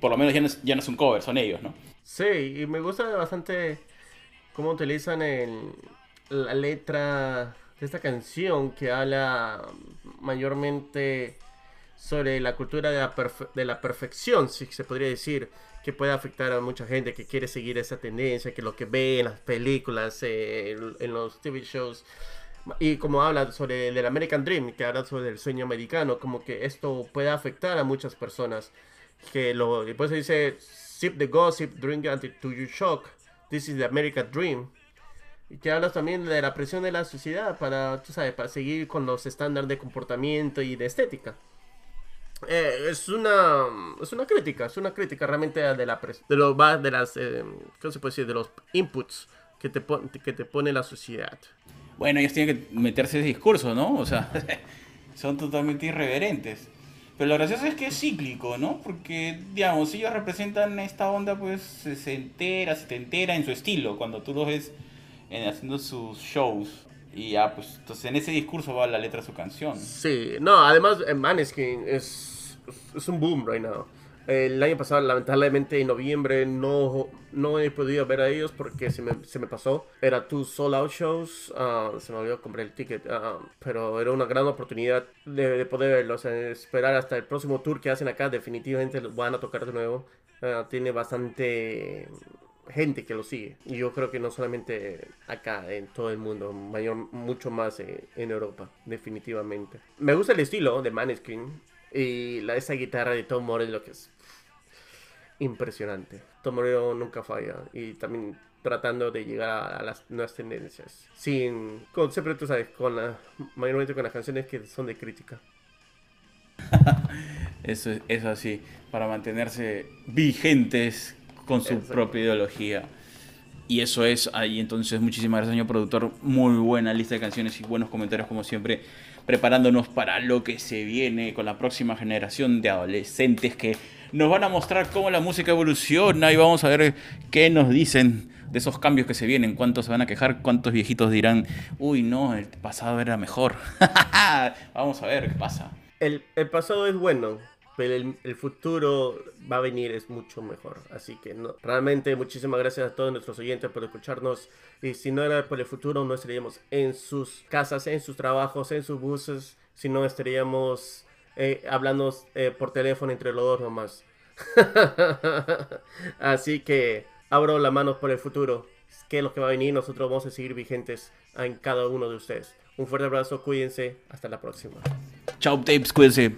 [SPEAKER 1] por lo menos ya no es, ya no es un cover, son ellos, ¿no?
[SPEAKER 2] Sí, y me gusta bastante cómo utilizan el- la letra esta canción que habla mayormente sobre la cultura de la, de la perfección, si se podría decir, que puede afectar a mucha gente que quiere seguir esa tendencia, que lo que ve en las películas, en- los TV shows, y como habla sobre el American Dream, que habla sobre el sueño americano, como que esto puede afectar a muchas personas. Que lo, después se dice, sip the gossip, drink until you shock. This is the American Dream. Que hablas también de la presión de la sociedad para, tú sabes, para seguir con los estándares de comportamiento y de estética. Eh, es una es una crítica, es una crítica realmente de la de los de las eh, ¿cómo se puede decir? de los inputs que te que te pone la sociedad.
[SPEAKER 1] Bueno, ellos tienen que meterse ese discurso, ¿no? O sea, <laughs> son totalmente irreverentes. Pero lo gracioso es que es cíclico, ¿no? Porque, digamos, ellos representan esta onda, pues se entera, se te entera en su estilo, cuando tú los ves en- haciendo sus shows. Y ya, pues, entonces en ese discurso va la letra de su canción.
[SPEAKER 2] Sí, no, además Maneskin es, es un boom right now. El año pasado, lamentablemente, en noviembre no, no he podido ver a ellos porque se me, se me pasó. Era two sold out shows, ah, se me olvidó comprar el ticket, ah, pero era una gran oportunidad de, de poder verlos. esperar hasta el próximo tour que hacen acá, definitivamente los van a tocar de nuevo. Ah, tiene bastante gente que lo sigue. Y yo creo que no solamente acá, en todo el mundo, mayor, mucho más eh, en Europa, definitivamente. Me gusta el estilo de Maneskin y la, esa guitarra de Tom Morello que es impresionante. Tom Morello nunca falla y también tratando de llegar a, las nuevas tendencias. Sin, con, siempre tú sabes, con la, mayormente con las canciones que son de crítica. <laughs>
[SPEAKER 1] Eso es, así, para mantenerse vigentes con su
[SPEAKER 2] Exacto.
[SPEAKER 1] propia ideología. Y eso es ahí, entonces muchísimas gracias, señor productor. Muy buena lista de canciones y buenos comentarios como siempre preparándonos para lo que se viene con la próxima generación de adolescentes que nos van a mostrar cómo la música evoluciona y vamos a ver qué nos dicen de esos cambios que se vienen, cuántos se van a quejar, cuántos viejitos dirán, uy, no, el pasado era mejor. <laughs> vamos a ver qué pasa.
[SPEAKER 2] El, el pasado es bueno, pero el, futuro va a venir es mucho mejor. Así que no, realmente muchísimas gracias a todos nuestros oyentes por escucharnos. Y si no era por el futuro, no estaríamos en sus casas, en sus trabajos, en sus buses, sino estaríamos eh, hablando eh, por teléfono entre los dos nomás. <laughs> Así que abro la mano por el futuro. Que es lo que va a venir, nosotros vamos a seguir vigentes en cada uno de ustedes. Un fuerte abrazo, cuídense, hasta la próxima.
[SPEAKER 1] Chao, tapes, cuídense.